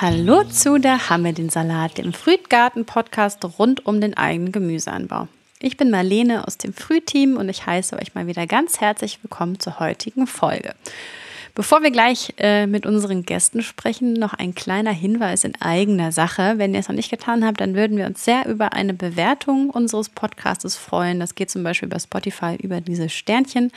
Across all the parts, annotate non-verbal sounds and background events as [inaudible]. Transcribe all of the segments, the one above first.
Hallo zu der Hamme den Salat, dem Frühgarten-Podcast rund um den eigenen Gemüseanbau. Ich bin Marlene aus dem Frühteam und ich heiße euch mal wieder ganz herzlich willkommen zur heutigen Folge. Bevor wir gleich äh, mit unseren Gästen sprechen, noch ein kleiner Hinweis in eigener Sache. Wenn ihr es noch nicht getan habt, dann würden wir uns sehr über eine Bewertung unseres Podcastes freuen. Das geht zum Beispiel über Spotify über diese Sternchen.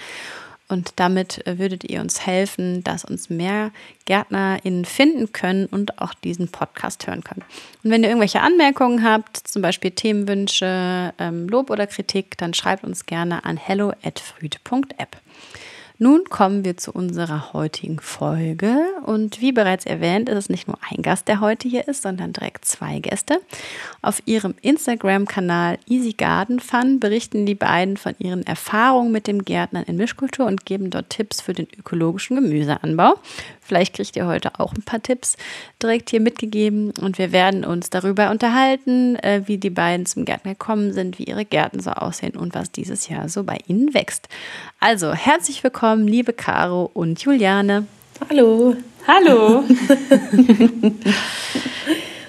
Und damit äh, würdet ihr uns helfen, dass uns mehr GärtnerInnen finden können und auch diesen Podcast hören können. Und wenn ihr irgendwelche Anmerkungen habt, zum Beispiel Themenwünsche, ähm, Lob oder Kritik, dann schreibt uns gerne an hello.früde.app. Nun kommen wir zu unserer heutigen Folge. Und wie bereits erwähnt, ist es nicht nur ein Gast, der heute hier ist, sondern direkt zwei Gäste. Auf ihrem Instagram-Kanal Easy Garden Fun berichten die beiden von ihren Erfahrungen mit dem Gärtnern in Mischkultur und geben dort Tipps für den ökologischen Gemüseanbau. Vielleicht kriegt ihr heute auch ein paar Tipps direkt hier mitgegeben und wir werden uns darüber unterhalten, äh, wie die beiden zum Gärtner gekommen sind, wie ihre Gärten so aussehen und was dieses Jahr so bei ihnen wächst. Also herzlich willkommen, liebe Caro und Juliane. Hallo. Hallo. [laughs]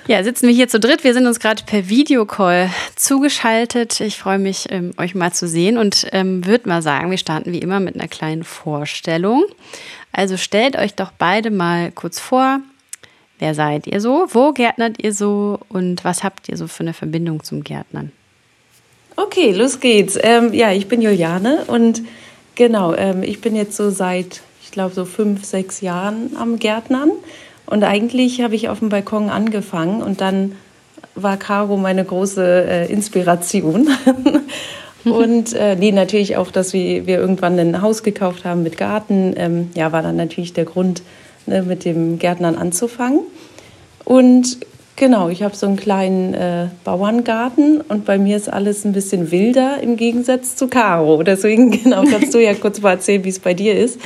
Ja, sitzen wir hier zu dritt. Wir sind uns gerade per Videocall zugeschaltet. Ich freue mich, ähm, euch mal zu sehen und ähm, würde mal sagen, wir starten wie immer mit einer kleinen Vorstellung. Also stellt euch doch beide mal kurz vor, wer seid ihr so, wo gärtnert ihr so und was habt ihr so für eine Verbindung zum Gärtnern? Okay, los geht's. Ähm, ja, ich bin Juliane und genau, ähm, ich bin jetzt so seit, ich glaube, so fünf, sechs Jahren am Gärtnern. Und eigentlich habe ich auf dem Balkon angefangen und dann war Caro meine große äh, Inspiration. [laughs] Und äh, nee, natürlich auch, dass wir, wir irgendwann ein Haus gekauft haben mit Garten. Ähm, ja, war dann natürlich der Grund, ne, mit dem Gärtnern anzufangen. Und genau, ich habe so einen kleinen äh, Bauerngarten und bei mir ist alles ein bisschen wilder im Gegensatz zu Caro. Deswegen, [laughs] genau, kannst du ja kurz mal erzählen, wie es bei dir ist.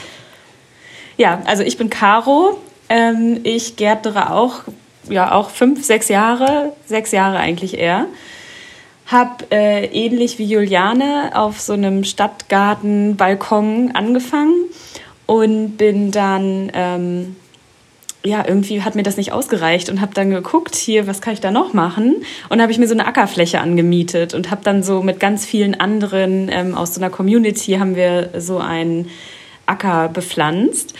Ja, also ich bin Caro. Ähm, ich gärtere auch, ja, auch fünf, sechs Jahre, sechs Jahre eigentlich eher habe äh, ähnlich wie Juliane auf so einem Stadtgarten-Balkon angefangen und bin dann, ähm, ja, irgendwie hat mir das nicht ausgereicht und habe dann geguckt, hier, was kann ich da noch machen? Und habe ich mir so eine Ackerfläche angemietet und habe dann so mit ganz vielen anderen ähm, aus so einer Community haben wir so einen Acker bepflanzt.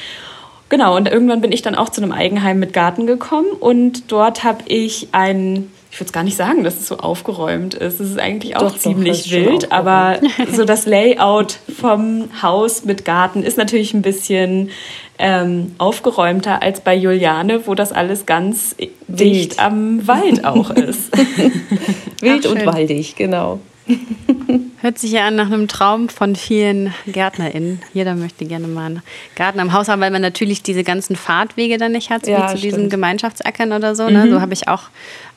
Genau, und irgendwann bin ich dann auch zu einem Eigenheim mit Garten gekommen und dort habe ich einen ich würde es gar nicht sagen, dass es so aufgeräumt ist. Es ist eigentlich auch doch, ziemlich doch, wild, aber [laughs] so das Layout vom Haus mit Garten ist natürlich ein bisschen ähm, aufgeräumter als bei Juliane, wo das alles ganz wild. dicht am Wald auch ist. [laughs] wild Ach, und waldig, genau. [laughs] Hört sich ja an nach einem Traum von vielen GärtnerInnen. Jeder möchte gerne mal einen Garten am Haus haben, weil man natürlich diese ganzen Fahrtwege dann nicht hat, ja, wie zu stimmt. diesen Gemeinschaftsackern oder so. Ne? Mhm. So habe ich auch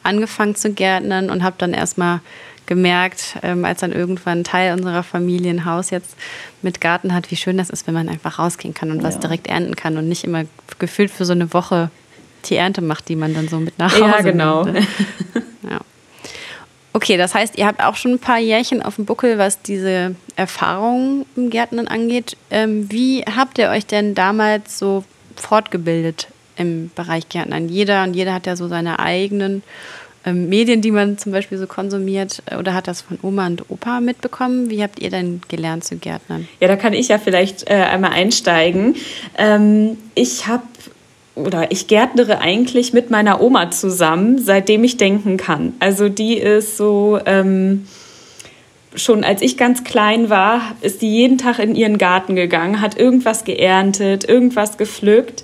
angefangen zu gärtnern und habe dann erstmal gemerkt, ähm, als dann irgendwann Teil unserer Familie ein Haus jetzt mit Garten hat, wie schön das ist, wenn man einfach rausgehen kann und ja. was direkt ernten kann und nicht immer gefühlt für so eine Woche die Ernte macht, die man dann so mit nach Hause Ja, genau. Nimmt. [laughs] Ja. Okay, das heißt, ihr habt auch schon ein paar Jährchen auf dem Buckel, was diese Erfahrungen im Gärtnern angeht. Ähm, wie habt ihr euch denn damals so fortgebildet im Bereich Gärtnern? Jeder und jeder hat ja so seine eigenen Medien, die man zum Beispiel so konsumiert oder hat das von Oma und Opa mitbekommen? Wie habt ihr denn gelernt zu gärtnern? Ja, da kann ich ja vielleicht äh, einmal einsteigen. Ähm, ich habe oder ich gärtnere eigentlich mit meiner Oma zusammen, seitdem ich denken kann. Also die ist so, ähm, schon als ich ganz klein war, ist die jeden Tag in ihren Garten gegangen, hat irgendwas geerntet, irgendwas gepflückt.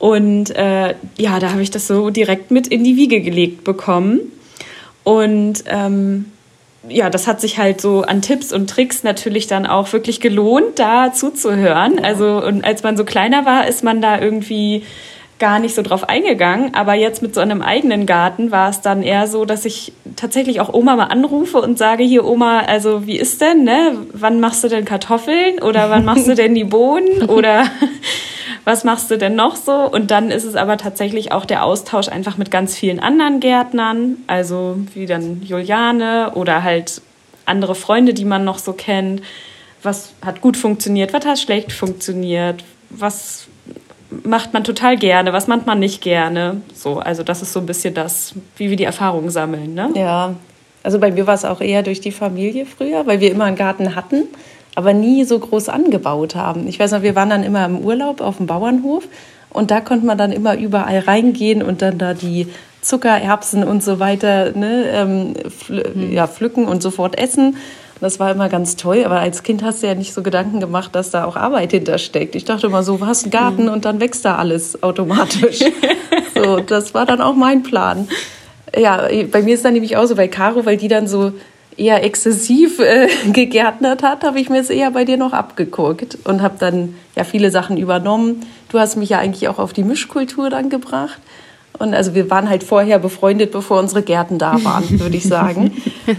Und äh, ja, da habe ich das so direkt mit in die Wiege gelegt bekommen. Und ähm, ja, das hat sich halt so an Tipps und Tricks natürlich dann auch wirklich gelohnt, da zuzuhören. Also, und als man so kleiner war, ist man da irgendwie gar nicht so drauf eingegangen. Aber jetzt mit so einem eigenen Garten war es dann eher so, dass ich tatsächlich auch Oma mal anrufe und sage, hier Oma, also wie ist denn, ne? Wann machst du denn Kartoffeln? Oder wann machst du [laughs] denn die Bohnen? Oder [laughs] was machst du denn noch so? Und dann ist es aber tatsächlich auch der Austausch einfach mit ganz vielen anderen Gärtnern, also wie dann Juliane oder halt andere Freunde, die man noch so kennt. Was hat gut funktioniert, was hat schlecht funktioniert, was macht man total gerne, was macht man nicht gerne. So, also das ist so ein bisschen das, wie wir die Erfahrungen sammeln. Ne? Ja, also bei mir war es auch eher durch die Familie früher, weil wir immer einen Garten hatten, aber nie so groß angebaut haben. Ich weiß noch, wir waren dann immer im Urlaub auf dem Bauernhof und da konnte man dann immer überall reingehen und dann da die Zuckererbsen und so weiter ne, ähm, pfl mhm. ja, pflücken und sofort essen. Das war immer ganz toll, aber als Kind hast du ja nicht so Gedanken gemacht, dass da auch Arbeit hintersteckt. Ich dachte immer so, du hast einen Garten mhm. und dann wächst da alles automatisch. [laughs] so, das war dann auch mein Plan. Ja, bei mir ist dann nämlich auch so bei Caro, weil die dann so eher exzessiv äh, [laughs] gegärtnert hat, habe ich mir es eher bei dir noch abgeguckt und habe dann ja viele Sachen übernommen. Du hast mich ja eigentlich auch auf die Mischkultur dann gebracht. Und also wir waren halt vorher befreundet, bevor unsere Gärten da waren, [laughs] würde ich sagen.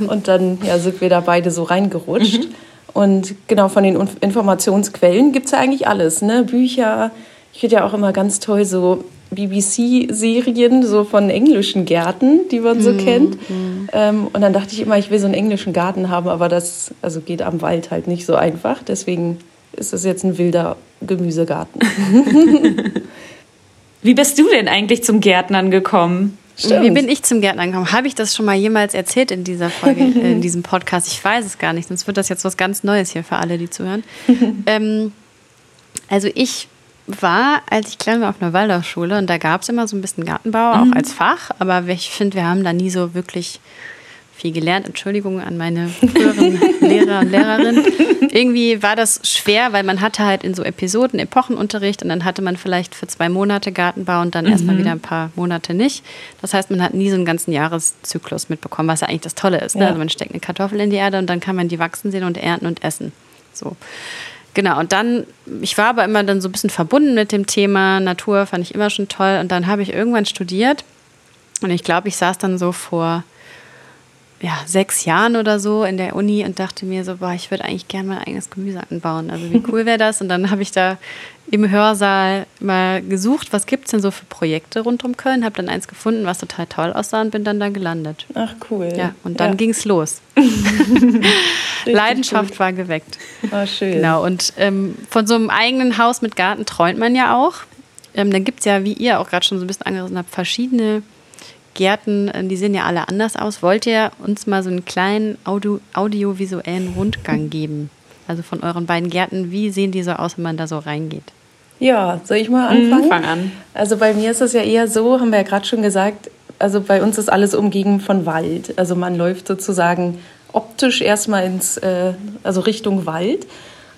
Und dann ja, sind wir da beide so reingerutscht. Mhm. Und genau von den Informationsquellen gibt es ja eigentlich alles. Ne? Bücher, ich finde ja auch immer ganz toll so BBC-Serien, so von englischen Gärten, die man so mhm. kennt. Mhm. Ähm, und dann dachte ich immer, ich will so einen englischen Garten haben, aber das also geht am Wald halt nicht so einfach. Deswegen ist das jetzt ein wilder Gemüsegarten. [laughs] Wie bist du denn eigentlich zum Gärtnern gekommen? Stimmt. Wie bin ich zum Gärtnern gekommen? Habe ich das schon mal jemals erzählt in dieser Folge, [laughs] in diesem Podcast? Ich weiß es gar nicht, sonst wird das jetzt was ganz Neues hier für alle, die zuhören. [laughs] ähm, also ich war, als ich klein war, auf einer Waldorfschule und da gab es immer so ein bisschen Gartenbau, auch mhm. als Fach, aber ich finde, wir haben da nie so wirklich viel gelernt. Entschuldigung an meine früheren [laughs] Lehrer und Lehrerinnen. Irgendwie war das schwer, weil man hatte halt in so Episoden Epochenunterricht und dann hatte man vielleicht für zwei Monate Gartenbau und dann mhm. erstmal wieder ein paar Monate nicht. Das heißt, man hat nie so einen ganzen Jahreszyklus mitbekommen, was ja eigentlich das Tolle ist. Ne? Ja. Also man steckt eine Kartoffel in die Erde und dann kann man die wachsen sehen und ernten und essen. So. Genau, und dann, ich war aber immer dann so ein bisschen verbunden mit dem Thema Natur, fand ich immer schon toll. Und dann habe ich irgendwann studiert und ich glaube, ich saß dann so vor ja, sechs Jahren oder so in der Uni und dachte mir so, boah, ich würde eigentlich gerne mein eigenes Gemüse anbauen. Also wie cool wäre das? Und dann habe ich da im Hörsaal mal gesucht, was gibt es denn so für Projekte rund um Köln, habe dann eins gefunden, was total toll aussah und bin dann da gelandet. Ach cool. Ja, und dann ja. ging es los. [laughs] [laughs] Leidenschaft gut. war geweckt. War schön. Genau, und ähm, von so einem eigenen Haus mit Garten träumt man ja auch. Ähm, dann gibt es ja, wie ihr auch gerade schon so ein bisschen angerissen habt, verschiedene Gärten, äh, die sehen ja alle anders aus. Wollt ihr uns mal so einen kleinen Audio, audiovisuellen Rundgang geben? Also von euren beiden Gärten, wie sehen die so aus, wenn man da so reingeht? Ja, soll ich mal anfangen? Mhm, fang an. Also bei mir ist es ja eher so, haben wir ja gerade schon gesagt, also bei uns ist alles umgeben von Wald. Also man läuft sozusagen optisch erstmal ins, äh, also Richtung Wald.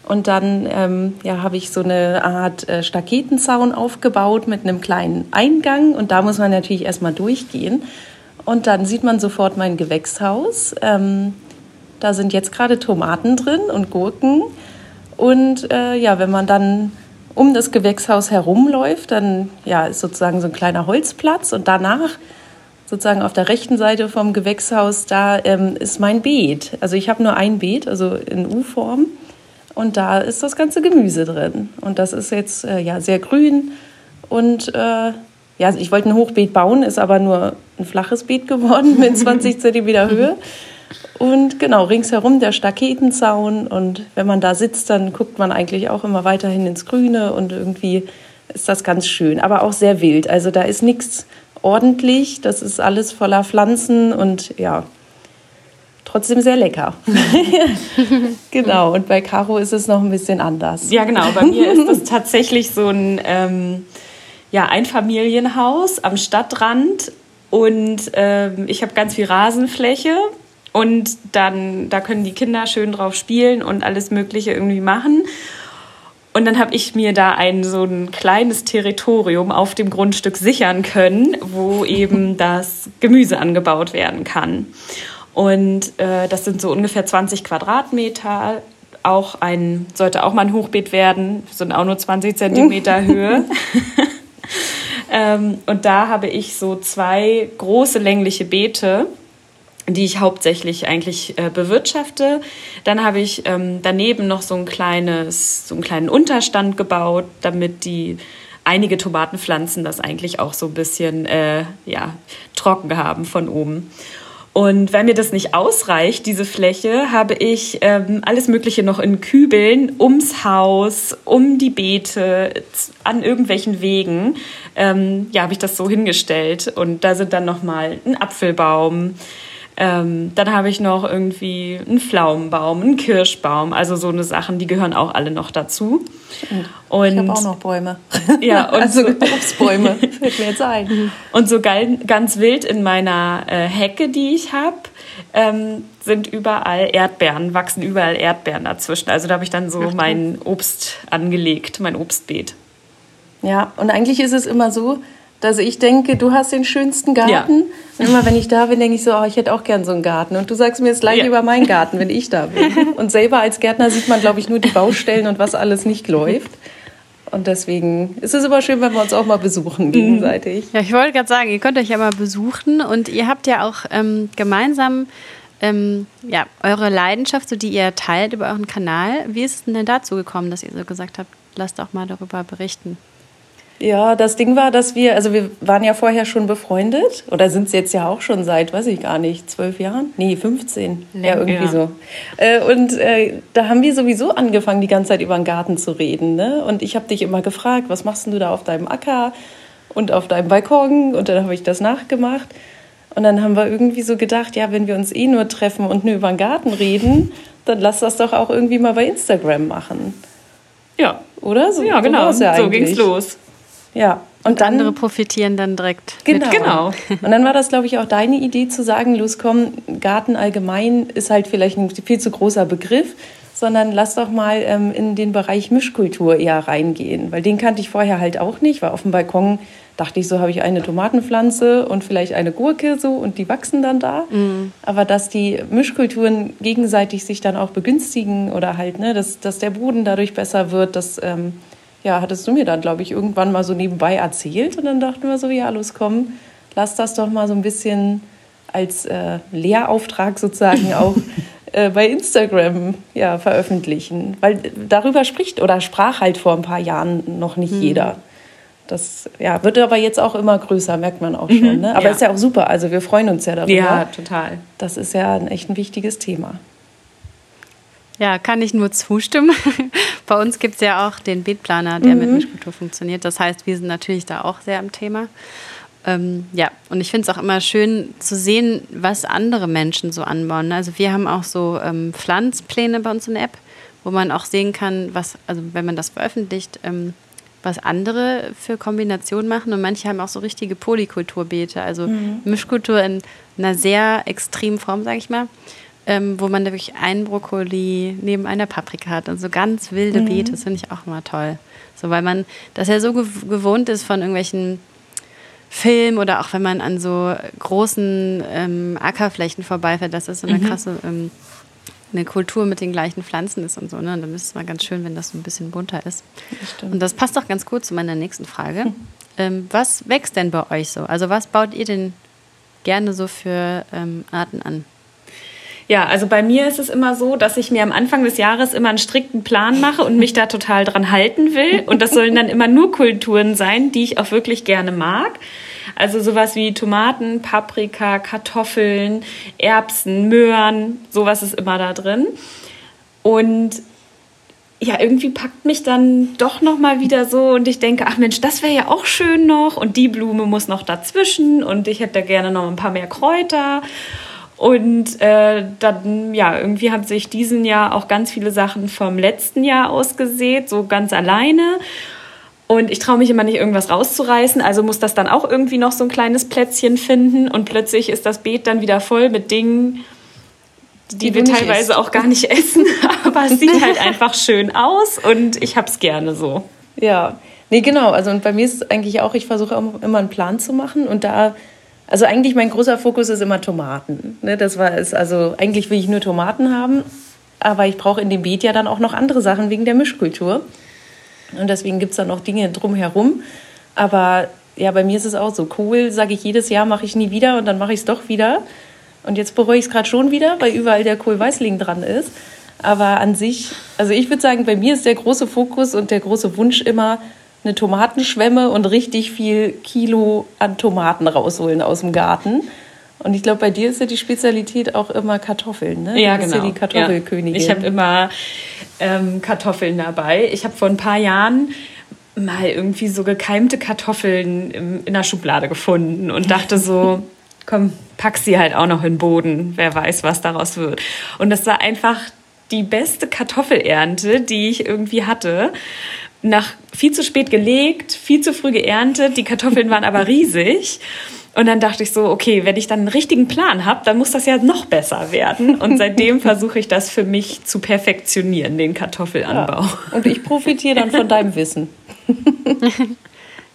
Und dann ähm, ja, habe ich so eine Art äh, Staketenzaun aufgebaut mit einem kleinen Eingang. Und da muss man natürlich erstmal durchgehen. Und dann sieht man sofort mein Gewächshaus. Ähm, da sind jetzt gerade Tomaten drin und Gurken. Und äh, ja, wenn man dann um das Gewächshaus herumläuft, dann ja, ist sozusagen so ein kleiner Holzplatz. Und danach sozusagen auf der rechten Seite vom Gewächshaus, da ähm, ist mein Beet. Also ich habe nur ein Beet, also in U-Form. Und da ist das ganze Gemüse drin. Und das ist jetzt äh, ja sehr grün. Und äh, ja, ich wollte ein Hochbeet bauen, ist aber nur ein flaches Beet geworden [laughs] mit 20 Zentimeter Höhe. Und genau, ringsherum der Staketenzaun. Und wenn man da sitzt, dann guckt man eigentlich auch immer weiterhin ins Grüne. Und irgendwie ist das ganz schön, aber auch sehr wild. Also da ist nichts ordentlich. Das ist alles voller Pflanzen und ja, trotzdem sehr lecker. [laughs] genau, und bei Caro ist es noch ein bisschen anders. Ja, genau, bei mir ist es [laughs] tatsächlich so ein ähm, ja, Einfamilienhaus am Stadtrand und ähm, ich habe ganz viel Rasenfläche und dann da können die Kinder schön drauf spielen und alles Mögliche irgendwie machen. Und dann habe ich mir da ein so ein kleines Territorium auf dem Grundstück sichern können, wo eben [laughs] das Gemüse angebaut werden kann. Und äh, das sind so ungefähr 20 Quadratmeter. Auch ein, sollte auch mal ein Hochbeet werden, sind auch nur 20 Zentimeter Höhe. [laughs] ähm, und da habe ich so zwei große längliche Beete, die ich hauptsächlich eigentlich äh, bewirtschafte. Dann habe ich ähm, daneben noch so ein kleines, so einen kleinen Unterstand gebaut, damit die einige Tomatenpflanzen das eigentlich auch so ein bisschen äh, ja, trocken haben von oben. Und weil mir das nicht ausreicht, diese Fläche, habe ich ähm, alles Mögliche noch in Kübeln ums Haus, um die Beete, an irgendwelchen Wegen, ähm, ja, habe ich das so hingestellt. Und da sind dann nochmal ein Apfelbaum, ähm, dann habe ich noch irgendwie einen Pflaumenbaum, einen Kirschbaum, also so eine Sachen, die gehören auch alle noch dazu. Und ich habe auch noch Bäume. [laughs] Ja, und also Obstbäume, [laughs] fällt mir jetzt ein. Und so ganz wild in meiner äh, Hecke, die ich habe, ähm, sind überall Erdbeeren, wachsen überall Erdbeeren dazwischen. Also da habe ich dann so Ach, mein Obst angelegt, mein Obstbeet. Ja, und eigentlich ist es immer so, dass ich denke, du hast den schönsten Garten. Ja. Und immer wenn ich da bin, denke ich so, oh, ich hätte auch gern so einen Garten. Und du sagst mir das gleiche ja. über meinen Garten, wenn ich da bin. [laughs] Und selber als Gärtner sieht man, glaube ich, nur die Baustellen und was alles nicht läuft. Und deswegen ist es immer schön, wenn wir uns auch mal besuchen gegenseitig. Ja, ich wollte gerade sagen, ihr könnt euch ja mal besuchen und ihr habt ja auch ähm, gemeinsam ähm, ja, eure Leidenschaft, so die ihr teilt über euren Kanal. Wie ist es denn dazu gekommen, dass ihr so gesagt habt, lasst auch mal darüber berichten? Ja, das Ding war, dass wir, also wir waren ja vorher schon befreundet oder sind es jetzt ja auch schon seit, weiß ich gar nicht, zwölf Jahren? Nee, 15. Länger. Ja, irgendwie so. Äh, und äh, da haben wir sowieso angefangen, die ganze Zeit über den Garten zu reden. Ne? Und ich habe dich immer gefragt, was machst du da auf deinem Acker und auf deinem Balkon? Und dann habe ich das nachgemacht. Und dann haben wir irgendwie so gedacht, ja, wenn wir uns eh nur treffen und nur über den Garten reden, dann lass das doch auch irgendwie mal bei Instagram machen. Ja. Oder? So, ja, genau. So, ja so ging's los. Ja. Und, und dann, andere profitieren dann direkt. Genau. genau. Und dann war das, glaube ich, auch deine Idee zu sagen, los komm, Garten allgemein ist halt vielleicht ein viel zu großer Begriff, sondern lass doch mal ähm, in den Bereich Mischkultur eher reingehen. Weil den kannte ich vorher halt auch nicht, weil auf dem Balkon dachte ich, so habe ich eine Tomatenpflanze und vielleicht eine Gurke so und die wachsen dann da. Mhm. Aber dass die Mischkulturen gegenseitig sich dann auch begünstigen oder halt, ne, dass, dass der Boden dadurch besser wird, dass... Ähm, ja, hattest du mir dann, glaube ich, irgendwann mal so nebenbei erzählt. Und dann dachten wir so, ja, los, komm, lass das doch mal so ein bisschen als äh, Lehrauftrag sozusagen [laughs] auch äh, bei Instagram ja, veröffentlichen. Weil darüber spricht oder sprach halt vor ein paar Jahren noch nicht mhm. jeder. Das ja, wird aber jetzt auch immer größer, merkt man auch schon. Mhm, ne? Aber ja. ist ja auch super. Also wir freuen uns ja darüber. Ja, total. Das ist ja ein echt ein wichtiges Thema. Ja, kann ich nur zustimmen. Bei uns gibt es ja auch den Beetplaner, der mhm. mit Mischkultur funktioniert. Das heißt, wir sind natürlich da auch sehr am Thema. Ähm, ja, und ich finde es auch immer schön zu sehen, was andere Menschen so anbauen. Also wir haben auch so ähm, Pflanzpläne bei uns in der App, wo man auch sehen kann, was, also wenn man das veröffentlicht, ähm, was andere für Kombinationen machen. Und manche haben auch so richtige Polykulturbeete, also mhm. Mischkultur in einer sehr extremen Form, sage ich mal ähm, wo man wirklich einen Brokkoli neben einer Paprika hat und so ganz wilde mhm. Beete. Das finde ich auch immer toll. So, weil man das ja so gewohnt ist von irgendwelchen Filmen oder auch wenn man an so großen ähm, Ackerflächen vorbeifährt, dass das so eine mhm. krasse ähm, eine Kultur mit den gleichen Pflanzen ist und so. Ne? Und dann ist es mal ganz schön, wenn das so ein bisschen bunter ist. Das und das passt auch ganz gut zu meiner nächsten Frage. Hm. Ähm, was wächst denn bei euch so? Also was baut ihr denn gerne so für ähm, Arten an? Ja, also bei mir ist es immer so, dass ich mir am Anfang des Jahres immer einen strikten Plan mache und mich da total dran halten will. Und das sollen dann immer nur Kulturen sein, die ich auch wirklich gerne mag. Also sowas wie Tomaten, Paprika, Kartoffeln, Erbsen, Möhren, sowas ist immer da drin. Und ja, irgendwie packt mich dann doch noch mal wieder so und ich denke, ach Mensch, das wäre ja auch schön noch und die Blume muss noch dazwischen und ich hätte gerne noch ein paar mehr Kräuter und äh, dann, ja, irgendwie haben sich diesen Jahr auch ganz viele Sachen vom letzten Jahr ausgesät, so ganz alleine. Und ich traue mich immer nicht, irgendwas rauszureißen, also muss das dann auch irgendwie noch so ein kleines Plätzchen finden. Und plötzlich ist das Beet dann wieder voll mit Dingen, die, die wir teilweise isst. auch gar nicht [laughs] essen. Aber es sieht halt einfach schön aus und ich habe es gerne so. Ja, nee, genau. Also und bei mir ist es eigentlich auch, ich versuche immer einen Plan zu machen und da also eigentlich mein großer Fokus ist immer Tomaten. Ne? Das war es. Also eigentlich will ich nur Tomaten haben, aber ich brauche in dem Beet ja dann auch noch andere Sachen wegen der Mischkultur. Und deswegen gibt es dann noch Dinge drumherum. Aber ja, bei mir ist es auch so. Kohl sage ich jedes Jahr, mache ich nie wieder und dann mache ich es doch wieder. Und jetzt bereue ich es gerade schon wieder, weil überall der Kohlweißling dran ist. Aber an sich, also ich würde sagen, bei mir ist der große Fokus und der große Wunsch immer, eine Tomatenschwemme und richtig viel Kilo an Tomaten rausholen aus dem Garten. Und ich glaube, bei dir ist ja die Spezialität auch immer Kartoffeln, ne? Ja, du genau. Ja die Kartoffelkönigin. Ja. Ich habe immer ähm, Kartoffeln dabei. Ich habe vor ein paar Jahren mal irgendwie so gekeimte Kartoffeln in der Schublade gefunden und dachte so, [laughs] komm, pack sie halt auch noch in den Boden. Wer weiß, was daraus wird. Und das war einfach die beste Kartoffelernte, die ich irgendwie hatte. Nach viel zu spät gelegt, viel zu früh geerntet. Die Kartoffeln waren aber riesig. Und dann dachte ich so, okay, wenn ich dann einen richtigen Plan habe, dann muss das ja noch besser werden. Und seitdem versuche ich das für mich zu perfektionieren, den Kartoffelanbau. Ja. Und ich profitiere dann von deinem Wissen. [laughs]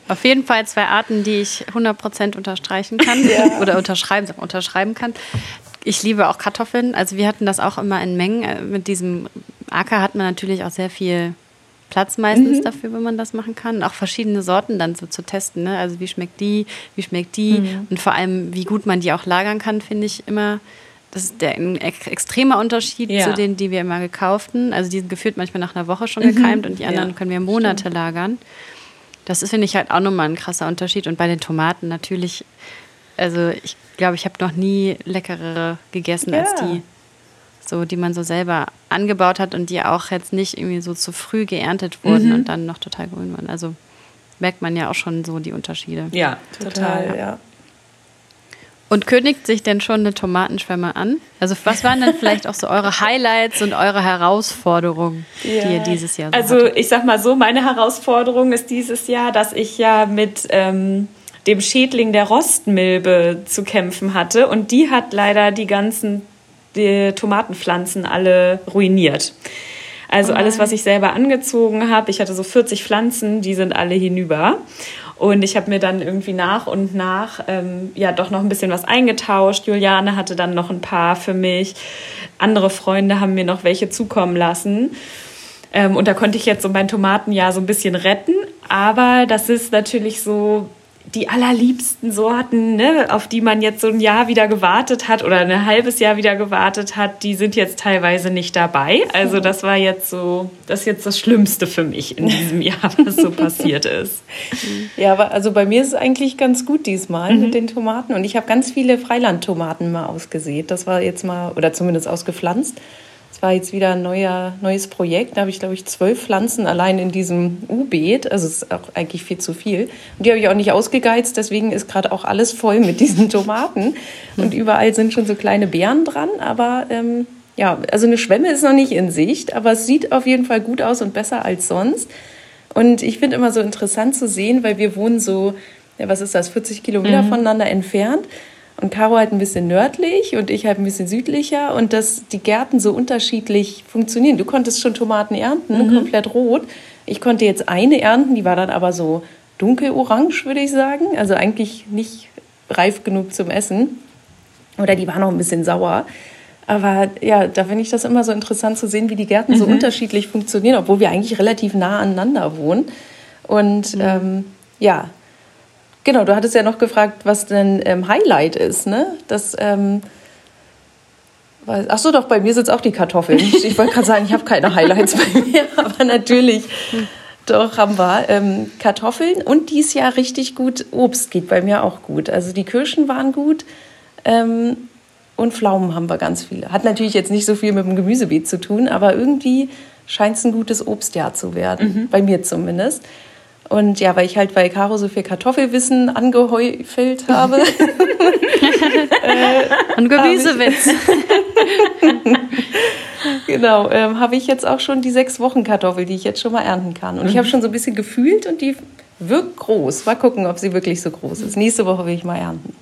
Auf jeden Fall zwei Arten, die ich 100% unterstreichen kann ja. oder unterschreiben, unterschreiben kann. Ich liebe auch Kartoffeln. Also wir hatten das auch immer in Mengen. Äh, mit diesem Acker hat man natürlich auch sehr viel Platz meistens mhm. dafür, wenn man das machen kann. Und auch verschiedene Sorten dann so zu testen. Ne? Also wie schmeckt die, wie schmeckt die mhm. und vor allem, wie gut man die auch lagern kann, finde ich immer. Das ist der, ein extremer Unterschied ja. zu denen, die wir immer gekauften. Also die sind gefühlt manchmal nach einer Woche schon mhm. gekeimt und die anderen ja. können wir Monate Stimmt. lagern. Das ist, finde ich, halt auch nochmal ein krasser Unterschied. Und bei den Tomaten natürlich, also ich glaube, ich habe noch nie leckerere gegessen ja. als die so die man so selber angebaut hat und die auch jetzt nicht irgendwie so zu früh geerntet wurden mhm. und dann noch total grün waren. Also merkt man ja auch schon so die Unterschiede. Ja, total, ja. ja. Und kündigt sich denn schon eine Tomatenschwemme an? Also was waren denn vielleicht auch so eure Highlights und eure Herausforderungen, ja. die ihr dieses Jahr so Also hattet? ich sag mal so, meine Herausforderung ist dieses Jahr, dass ich ja mit ähm, dem Schädling der Rostmilbe zu kämpfen hatte und die hat leider die ganzen die Tomatenpflanzen alle ruiniert. Also oh alles, was ich selber angezogen habe, ich hatte so 40 Pflanzen, die sind alle hinüber. Und ich habe mir dann irgendwie nach und nach ähm, ja doch noch ein bisschen was eingetauscht. Juliane hatte dann noch ein paar für mich. Andere Freunde haben mir noch welche zukommen lassen. Ähm, und da konnte ich jetzt so mein Tomatenjahr so ein bisschen retten. Aber das ist natürlich so, die allerliebsten Sorten, ne, auf die man jetzt so ein Jahr wieder gewartet hat oder ein halbes Jahr wieder gewartet hat, die sind jetzt teilweise nicht dabei. Also das war jetzt so, das ist jetzt das Schlimmste für mich in diesem Jahr, [laughs] was so passiert ist. Ja, aber also bei mir ist es eigentlich ganz gut diesmal mhm. mit den Tomaten und ich habe ganz viele Freilandtomaten mal ausgesät. Das war jetzt mal, oder zumindest ausgepflanzt. Es war jetzt wieder ein neuer, neues Projekt. Da habe ich, glaube ich, zwölf Pflanzen allein in diesem U-Beet. Also es ist auch eigentlich viel zu viel. Und die habe ich auch nicht ausgegeizt. Deswegen ist gerade auch alles voll mit diesen [laughs] Tomaten. Und überall sind schon so kleine Beeren dran. Aber ähm, ja, also eine Schwemme ist noch nicht in Sicht. Aber es sieht auf jeden Fall gut aus und besser als sonst. Und ich finde immer so interessant zu sehen, weil wir wohnen so, ja, was ist das, 40 Kilometer mhm. voneinander entfernt. Und Caro halt ein bisschen nördlich und ich halt ein bisschen südlicher und dass die Gärten so unterschiedlich funktionieren. Du konntest schon Tomaten ernten, mhm. komplett rot. Ich konnte jetzt eine ernten, die war dann aber so dunkelorange, würde ich sagen. Also eigentlich nicht reif genug zum Essen. Oder die war noch ein bisschen sauer. Aber ja, da finde ich das immer so interessant zu sehen, wie die Gärten mhm. so unterschiedlich funktionieren, obwohl wir eigentlich relativ nah aneinander wohnen. Und mhm. ähm, ja, Genau, du hattest ja noch gefragt, was denn ähm, Highlight ist, ne? Das, ähm, ach so, doch, bei mir sind es auch die Kartoffeln. [laughs] Ich wollte gerade sagen, ich habe keine Highlights bei mir, [laughs] aber natürlich, doch haben wir ähm, Kartoffeln und dies Jahr richtig gut Obst geht bei mir auch gut. Also die Kirschen waren gut ähm, und Pflaumen haben wir ganz viele. Hat natürlich jetzt nicht so viel mit dem Gemüsebeet zu tun, aber irgendwie scheint es ein gutes Obstjahr zu werden, mhm. bei mir zumindest. Und ja, weil ich halt bei Caro so viel Kartoffelwissen angehäufelt habe. [laughs] äh, Und Gemüsewitz. [laughs] genau, ähm, habe ich jetzt auch schon die sechs Wochen Kartoffel, die ich jetzt schon mal ernten kann. Und mhm. ich habe schon so ein bisschen gefühlt und die wirkt groß. Mal gucken, ob sie wirklich so groß ist. Nächste Woche will ich mal ernten.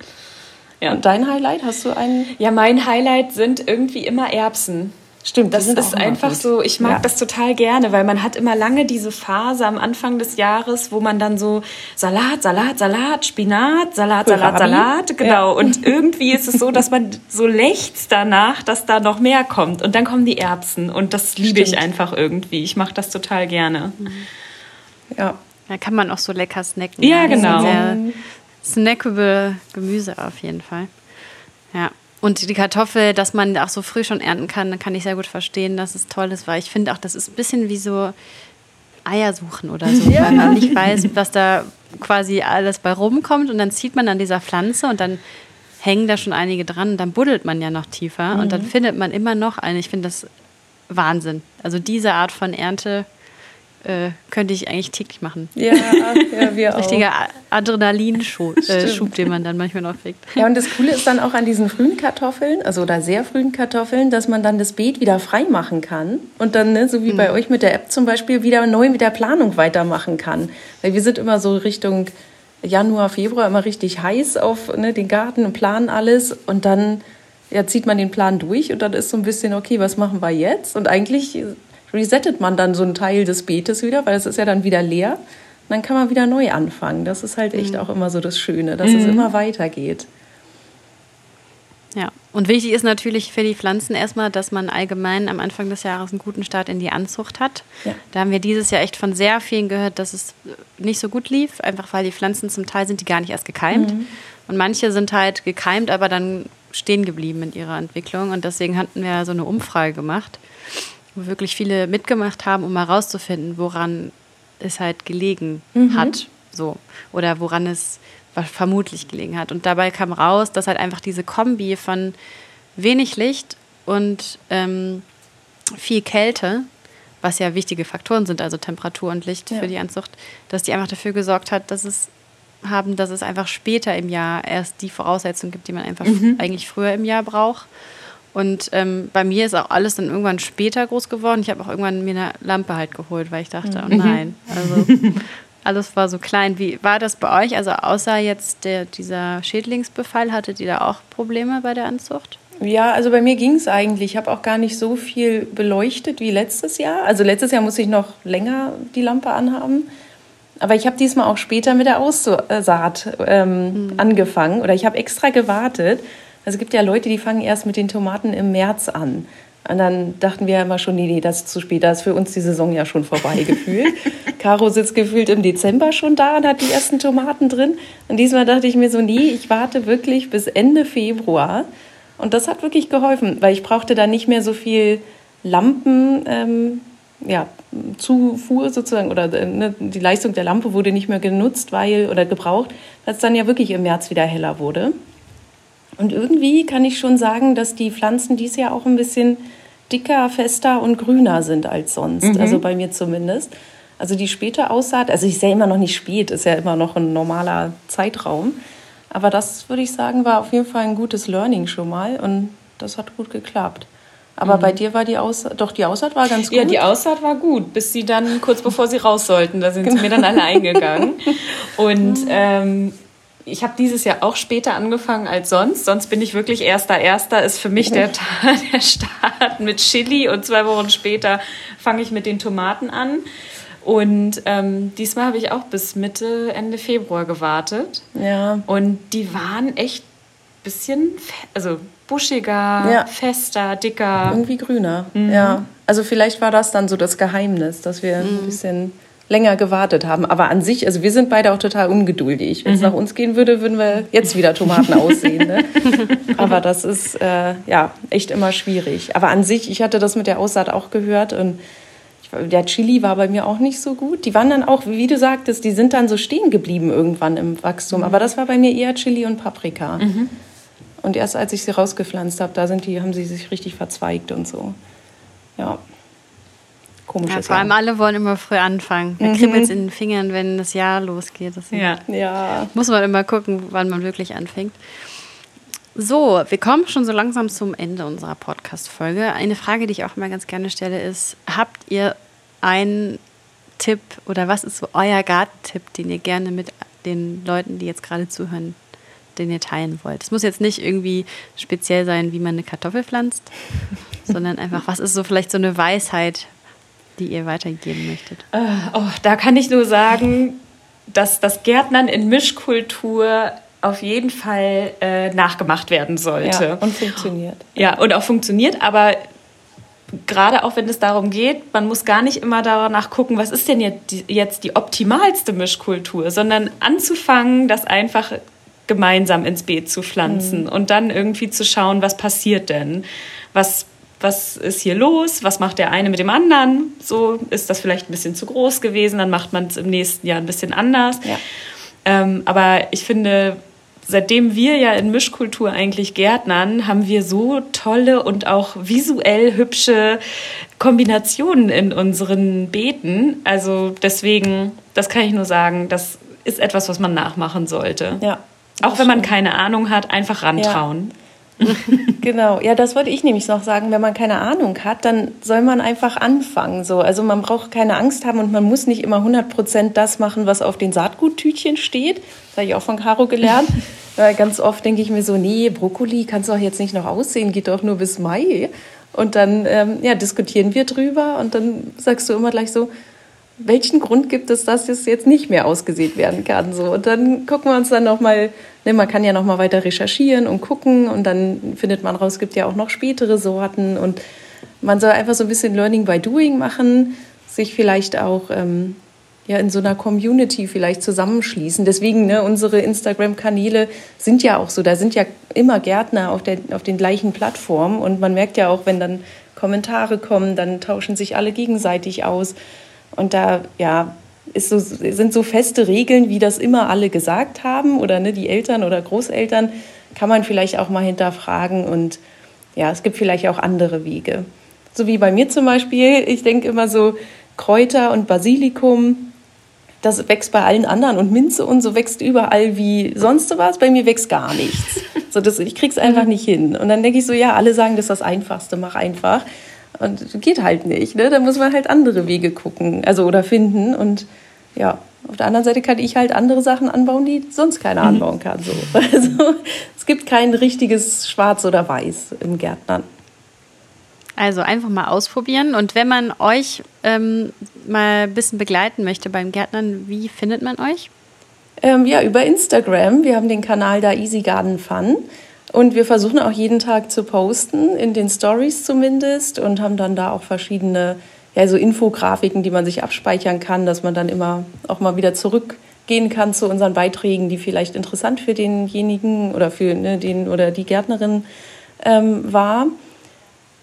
Ja. Und dein Highlight, hast du einen? Ja, mein Highlight sind irgendwie immer Erbsen. Stimmt, das ist einfach so, ich mag ja. das total gerne, weil man hat immer lange diese Phase am Anfang des Jahres, wo man dann so Salat, Salat, Salat, Spinat, Salat, Salat, Salat, genau. Ja. Und [laughs] irgendwie ist es so, dass man so lechzt danach, dass da noch mehr kommt. Und dann kommen die Erbsen und das liebe ich einfach irgendwie. Ich mache das total gerne. Ja. Da kann man auch so lecker snacken. Ja, genau. Sehr snackable Gemüse auf jeden Fall. Ja. Und die Kartoffel, dass man auch so früh schon ernten kann, kann ich sehr gut verstehen, dass es toll ist, weil ich finde auch, das ist ein bisschen wie so Eier suchen oder so, [laughs] ja. weil man nicht weiß, was da quasi alles bei rumkommt und dann zieht man an dieser Pflanze und dann hängen da schon einige dran. Dann buddelt man ja noch tiefer mhm. und dann findet man immer noch eine. Ich finde das Wahnsinn. Also diese Art von Ernte äh, könnte ich eigentlich täglich machen. Ja, ja wir [laughs] auch. Richtiger Adrenalinschub, äh, Schub, den man dann manchmal noch kriegt. Ja, und das Coole ist dann auch an diesen frühen Kartoffeln, also oder sehr frühen Kartoffeln, dass man dann das Beet wieder frei machen kann und dann, ne, so wie mhm. bei euch mit der App zum Beispiel, wieder neu mit der Planung weitermachen kann. Weil wir sind immer so Richtung Januar, Februar immer richtig heiß auf ne, den Garten und planen alles und dann ja, zieht man den Plan durch und dann ist so ein bisschen, okay, was machen wir jetzt? Und eigentlich resettet man dann so einen Teil des Beetes wieder, weil es ist ja dann wieder leer. Und dann kann man wieder neu anfangen. Das ist halt echt mhm. auch immer so das Schöne, dass mhm. es immer weitergeht. Ja, und wichtig ist natürlich für die Pflanzen erstmal, dass man allgemein am Anfang des Jahres einen guten Start in die Anzucht hat. Ja. Da haben wir dieses Jahr echt von sehr vielen gehört, dass es nicht so gut lief, einfach weil die Pflanzen zum Teil sind die gar nicht erst gekeimt. Mhm. Und manche sind halt gekeimt, aber dann stehen geblieben in ihrer Entwicklung. Und deswegen hatten wir so eine Umfrage gemacht wo wirklich viele mitgemacht haben, um mal rauszufinden, woran es halt gelegen mhm. hat. So. Oder woran es vermutlich gelegen hat. Und dabei kam raus, dass halt einfach diese Kombi von wenig Licht und ähm, viel Kälte, was ja wichtige Faktoren sind, also Temperatur und Licht ja. für die Anzucht, dass die einfach dafür gesorgt hat, dass es haben, dass es einfach später im Jahr erst die Voraussetzungen gibt, die man einfach mhm. eigentlich früher im Jahr braucht. Und ähm, bei mir ist auch alles dann irgendwann später groß geworden. Ich habe auch irgendwann mir eine Lampe halt geholt, weil ich dachte, oh mhm. nein, [laughs] also alles war so klein. Wie war das bei euch? Also außer jetzt der, dieser Schädlingsbefall, hattet ihr da auch Probleme bei der Anzucht? Ja, also bei mir ging es eigentlich. Ich habe auch gar nicht so viel beleuchtet wie letztes Jahr. Also letztes Jahr musste ich noch länger die Lampe anhaben. Aber ich habe diesmal auch später mit der Aussaat ähm, mhm. angefangen oder ich habe extra gewartet, also es gibt ja Leute, die fangen erst mit den Tomaten im März an. Und dann dachten wir ja immer schon, nee, nee, das ist zu spät, da ist für uns die Saison ja schon vorbei [laughs] gefühlt. Caro sitzt gefühlt im Dezember schon da und hat die ersten Tomaten drin. Und diesmal dachte ich mir so, nee, ich warte wirklich bis Ende Februar. Und das hat wirklich geholfen, weil ich brauchte da nicht mehr so viel Lampen, ähm, ja, Zufuhr sozusagen oder äh, ne, die Leistung der Lampe wurde nicht mehr genutzt, weil oder gebraucht, weil es dann ja wirklich im März wieder heller wurde. Und irgendwie kann ich schon sagen, dass die Pflanzen dieses Jahr auch ein bisschen dicker, fester und grüner sind als sonst. Mhm. Also bei mir zumindest. Also die späte Aussaat, also ich sehe immer noch nicht spät, ist ja immer noch ein normaler Zeitraum. Aber das würde ich sagen, war auf jeden Fall ein gutes Learning schon mal und das hat gut geklappt. Aber mhm. bei dir war die Aussaat, doch die Aussaat war ganz gut. Ja, die Aussaat war gut, bis sie dann kurz bevor sie raus sollten, da sind genau. sie mir dann alle eingegangen. [laughs] Und ähm, ich habe dieses Jahr auch später angefangen als sonst. Sonst bin ich wirklich erster. Erster ist für mich der, [laughs] der Start mit Chili und zwei Wochen später fange ich mit den Tomaten an. Und ähm, diesmal habe ich auch bis Mitte, Ende Februar gewartet. Ja. Und die waren echt ein bisschen, also buschiger, ja. fester, dicker. Irgendwie grüner, mhm. ja. Also vielleicht war das dann so das Geheimnis, dass wir mhm. ein bisschen länger gewartet haben. Aber an sich, also wir sind beide auch total ungeduldig. Wenn es mhm. nach uns gehen würde, würden wir jetzt wieder Tomaten aussehen. Ne? [laughs] Aber das ist äh, ja echt immer schwierig. Aber an sich, ich hatte das mit der Aussaat auch gehört und der Chili war bei mir auch nicht so gut. Die waren dann auch, wie du sagtest, die sind dann so stehen geblieben irgendwann im Wachstum. Mhm. Aber das war bei mir eher Chili und Paprika. Mhm. Und erst als ich sie rausgepflanzt habe, da sind die, haben sie sich richtig verzweigt und so. Ja komisches ja, vor allem Jahr. alle wollen immer früh anfangen. Da mhm. kribbelt es in den Fingern, wenn das Jahr losgeht. Deswegen ja. ja. Muss man immer gucken, wann man wirklich anfängt. So, wir kommen schon so langsam zum Ende unserer Podcast-Folge. Eine Frage, die ich auch immer ganz gerne stelle, ist: Habt ihr einen Tipp oder was ist so euer Gartentipp, den ihr gerne mit den Leuten, die jetzt gerade zuhören, den ihr teilen wollt? Es muss jetzt nicht irgendwie speziell sein, wie man eine Kartoffel pflanzt, [laughs] sondern einfach, was ist so vielleicht so eine Weisheit, die ihr weitergeben möchtet? Äh, oh, da kann ich nur sagen, dass das Gärtnern in Mischkultur auf jeden Fall äh, nachgemacht werden sollte. Ja, und funktioniert. Ja, und auch funktioniert, aber gerade auch wenn es darum geht, man muss gar nicht immer danach gucken, was ist denn jetzt die, jetzt die optimalste Mischkultur, sondern anzufangen, das einfach gemeinsam ins Beet zu pflanzen mhm. und dann irgendwie zu schauen, was passiert denn? Was was ist hier los, was macht der eine mit dem anderen, so ist das vielleicht ein bisschen zu groß gewesen, dann macht man es im nächsten Jahr ein bisschen anders. Ja. Ähm, aber ich finde, seitdem wir ja in Mischkultur eigentlich gärtnern, haben wir so tolle und auch visuell hübsche Kombinationen in unseren Beeten. Also deswegen, das kann ich nur sagen, das ist etwas, was man nachmachen sollte. Ja. Auch wenn man keine Ahnung hat, einfach rantrauen. Ja. [laughs] genau, ja, das wollte ich nämlich noch sagen. Wenn man keine Ahnung hat, dann soll man einfach anfangen. So. Also man braucht keine Angst haben und man muss nicht immer 100% das machen, was auf den Saatguttütchen steht. Das habe ich auch von Caro gelernt. [laughs] Weil ganz oft denke ich mir so, nee, Brokkoli kannst du doch jetzt nicht noch aussehen, geht doch nur bis Mai. Und dann ähm, ja, diskutieren wir drüber und dann sagst du immer gleich so, welchen Grund gibt es, dass es jetzt nicht mehr ausgesät werden kann? So, und dann gucken wir uns dann nochmal, ne, man kann ja nochmal weiter recherchieren und gucken und dann findet man raus, es gibt ja auch noch spätere Sorten und man soll einfach so ein bisschen Learning by Doing machen, sich vielleicht auch ähm, ja, in so einer Community vielleicht zusammenschließen. Deswegen, ne, unsere Instagram-Kanäle sind ja auch so, da sind ja immer Gärtner auf, der, auf den gleichen Plattformen und man merkt ja auch, wenn dann Kommentare kommen, dann tauschen sich alle gegenseitig aus. Und da ja, ist so, sind so feste Regeln, wie das immer alle gesagt haben oder ne, die Eltern oder Großeltern, kann man vielleicht auch mal hinterfragen. Und ja, es gibt vielleicht auch andere Wege. So wie bei mir zum Beispiel, ich denke immer so, Kräuter und Basilikum, das wächst bei allen anderen und Minze und so wächst überall wie sonst was. Bei mir wächst gar nichts. So, das, ich krieg's einfach nicht hin. Und dann denke ich so, ja, alle sagen, das ist das Einfachste, mach einfach. Und geht halt nicht. Ne? Da muss man halt andere Wege gucken, also oder finden. Und ja, auf der anderen Seite kann ich halt andere Sachen anbauen, die sonst keiner mhm. anbauen kann. So. [laughs] Also es gibt kein richtiges Schwarz oder Weiß im Gärtnern. Also einfach mal ausprobieren. Und wenn man euch ähm, mal ein bisschen begleiten möchte beim Gärtnern, wie findet man euch? Ähm, ja, über Instagram. Wir haben den Kanal da Easy Garden Fun. Und wir versuchen auch jeden Tag zu posten, in den Stories zumindest, und haben dann da auch verschiedene ja, so Infografiken, die man sich abspeichern kann, dass man dann immer auch mal wieder zurückgehen kann zu unseren Beiträgen, die vielleicht interessant für denjenigen oder für ne, den oder die Gärtnerin ähm, war.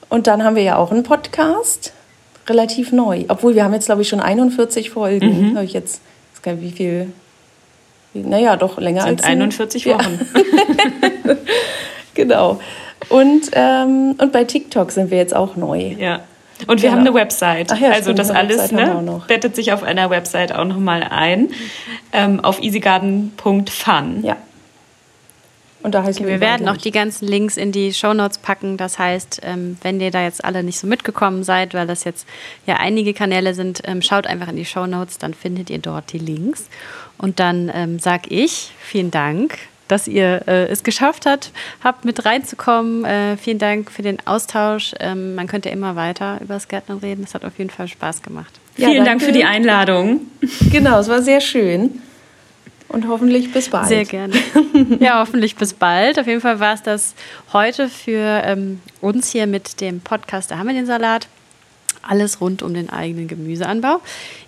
Und dann haben wir ja auch einen Podcast, relativ neu. Obwohl wir haben jetzt, glaube ich, schon 41 Folgen. Mhm. Habe ich jetzt, ich weiß gar nicht, wie viel naja, doch länger Sind als 41 Wochen. Ja. [laughs] [laughs] genau. Und, ähm, und bei TikTok sind wir jetzt auch neu. Ja. Und wir genau. haben eine Website. Ja, also stimmt, das alles ne, bettet sich auf einer Website auch nochmal ein. Ähm, auf easygarden.fun. Ja. Und da heißt okay, wir werden auch die ganzen Links in die Shownotes packen. Das heißt, ähm, wenn ihr da jetzt alle nicht so mitgekommen seid, weil das jetzt ja einige Kanäle sind, ähm, schaut einfach in die Shownotes, dann findet ihr dort die Links. Und dann ähm, sage ich vielen Dank, dass ihr äh, es geschafft habt, habt mit reinzukommen. Äh, vielen Dank für den Austausch. Ähm, man könnte immer weiter über das Gärtnern reden. Es hat auf jeden Fall Spaß gemacht. Ja, vielen danke. Dank für die Einladung. Genau, es war sehr schön. Und hoffentlich bis bald. Sehr gerne. Ja, hoffentlich bis bald. Auf jeden Fall war es das heute für ähm, uns hier mit dem Podcast. Da haben wir den Salat alles rund um den eigenen Gemüseanbau.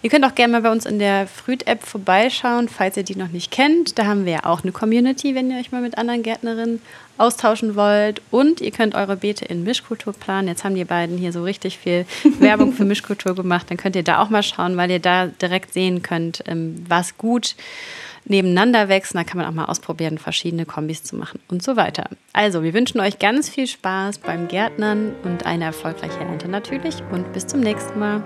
Ihr könnt auch gerne mal bei uns in der Früht-App vorbeischauen, falls ihr die noch nicht kennt. Da haben wir ja auch eine Community, wenn ihr euch mal mit anderen Gärtnerinnen austauschen wollt. Und ihr könnt eure Beete in Mischkultur planen. Jetzt haben die beiden hier so richtig viel [laughs] Werbung für Mischkultur gemacht. Dann könnt ihr da auch mal schauen, weil ihr da direkt sehen könnt, ähm, was gut ist nebeneinander wächst. Da kann man auch mal ausprobieren, verschiedene Kombis zu machen und so weiter. Also, wir wünschen euch ganz viel Spaß beim Gärtnern und eine erfolgreiche Ernte natürlich und bis zum nächsten Mal.